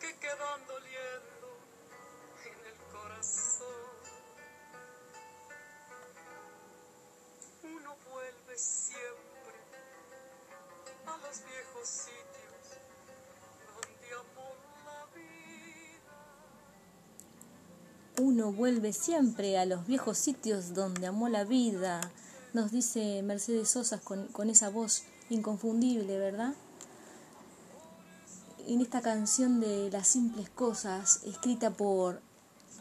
que quedan doliendo en el corazón. Uno vuelve siempre a los viejos sitios donde amó la vida. Uno vuelve siempre a los viejos sitios donde amó la vida, nos dice Mercedes Sosa con, con esa voz inconfundible, ¿verdad? En esta canción de Las simples cosas, escrita por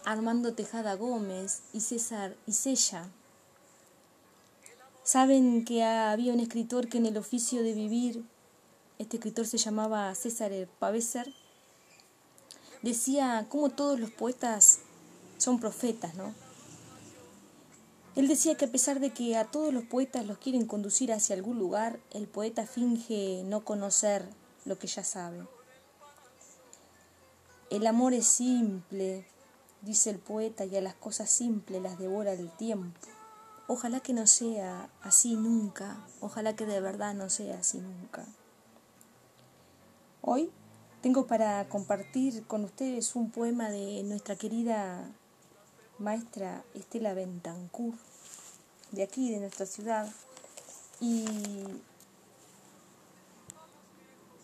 Armando Tejada Gómez y César Isella. Saben que había un escritor que en el oficio de vivir, este escritor se llamaba César Paveser, decía cómo todos los poetas son profetas, ¿no? Él decía que a pesar de que a todos los poetas los quieren conducir hacia algún lugar, el poeta finge no conocer lo que ya sabe. El amor es simple, dice el poeta, y a las cosas simples las devora el tiempo. Ojalá que no sea así nunca, ojalá que de verdad no sea así nunca. Hoy tengo para compartir con ustedes un poema de nuestra querida maestra Estela Bentancur, de aquí, de nuestra ciudad, y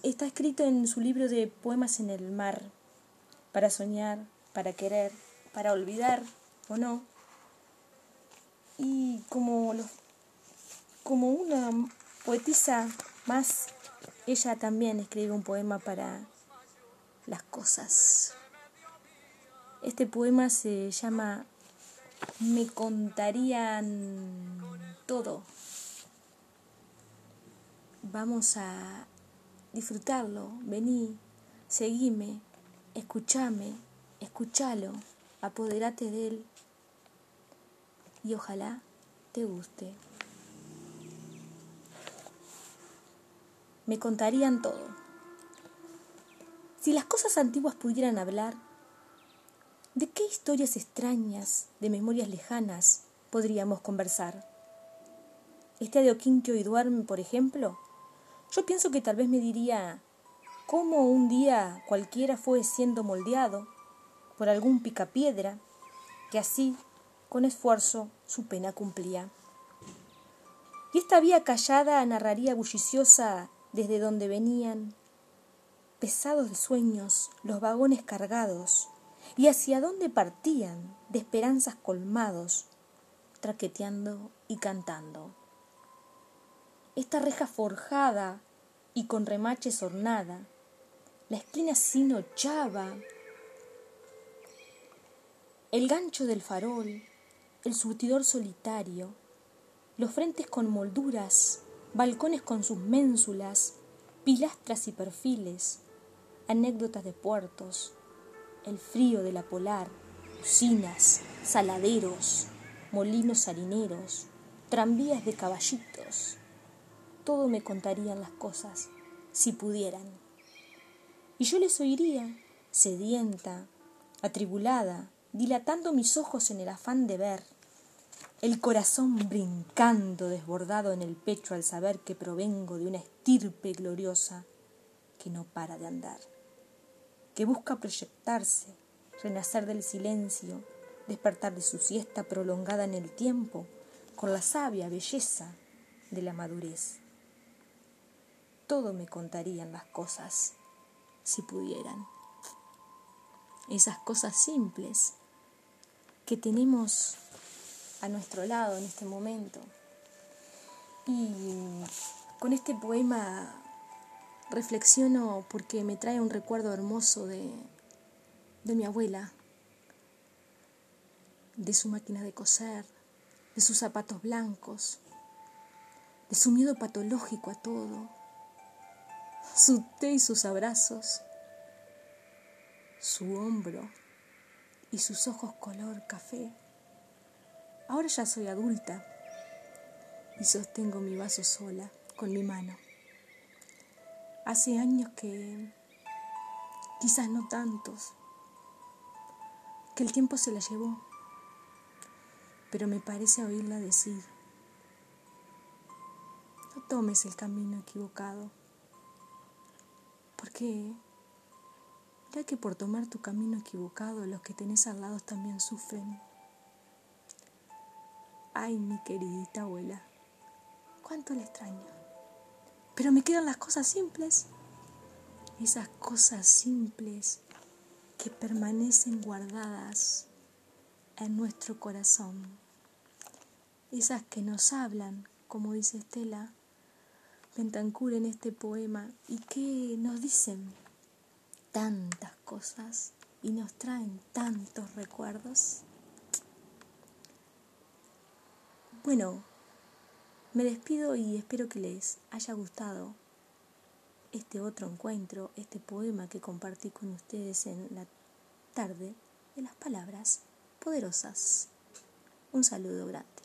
está escrito en su libro de Poemas en el Mar, para soñar, para querer, para olvidar o no. Y como, los, como una poetisa más, ella también escribe un poema para las cosas. Este poema se llama Me contarían todo. Vamos a disfrutarlo. Vení, seguime, escúchame, escúchalo, apoderate de él y ojalá te guste. Me contarían todo. Si las cosas antiguas pudieran hablar, ¿de qué historias extrañas, de memorias lejanas, podríamos conversar? Este adoquín que hoy duerme, por ejemplo, yo pienso que tal vez me diría cómo un día cualquiera fue siendo moldeado por algún picapiedra que así, con esfuerzo, su pena cumplía. Y esta vía callada narraría bulliciosa desde donde venían, pesados de sueños, los vagones cargados, y hacia dónde partían, de esperanzas colmados, traqueteando y cantando. Esta reja forjada y con remaches ornada, la esquina sin ochava, el gancho del farol, el surtidor solitario, los frentes con molduras, balcones con sus ménsulas, pilastras y perfiles, anécdotas de puertos, el frío de la polar, usinas, saladeros, molinos harineros, tranvías de caballitos. Todo me contarían las cosas, si pudieran. Y yo les oiría, sedienta, atribulada, dilatando mis ojos en el afán de ver, el corazón brincando desbordado en el pecho al saber que provengo de una estirpe gloriosa que no para de andar, que busca proyectarse, renacer del silencio, despertar de su siesta prolongada en el tiempo con la sabia belleza de la madurez. Todo me contarían las cosas si pudieran. Esas cosas simples que tenemos a nuestro lado en este momento. Y con este poema reflexiono porque me trae un recuerdo hermoso de, de mi abuela, de su máquina de coser, de sus zapatos blancos, de su miedo patológico a todo, su té y sus abrazos, su hombro y sus ojos color café. Ahora ya soy adulta y sostengo mi vaso sola con mi mano. Hace años que, quizás no tantos, que el tiempo se la llevó, pero me parece oírla decir, no tomes el camino equivocado, porque ya que por tomar tu camino equivocado los que tenés al lado también sufren. Ay, mi queridita abuela, cuánto la extraño. Pero me quedan las cosas simples, esas cosas simples que permanecen guardadas en nuestro corazón, esas que nos hablan, como dice Estela Bentancur en este poema, y que nos dicen tantas cosas y nos traen tantos recuerdos. Bueno, me despido y espero que les haya gustado este otro encuentro, este poema que compartí con ustedes en la tarde de las palabras poderosas. Un saludo grande.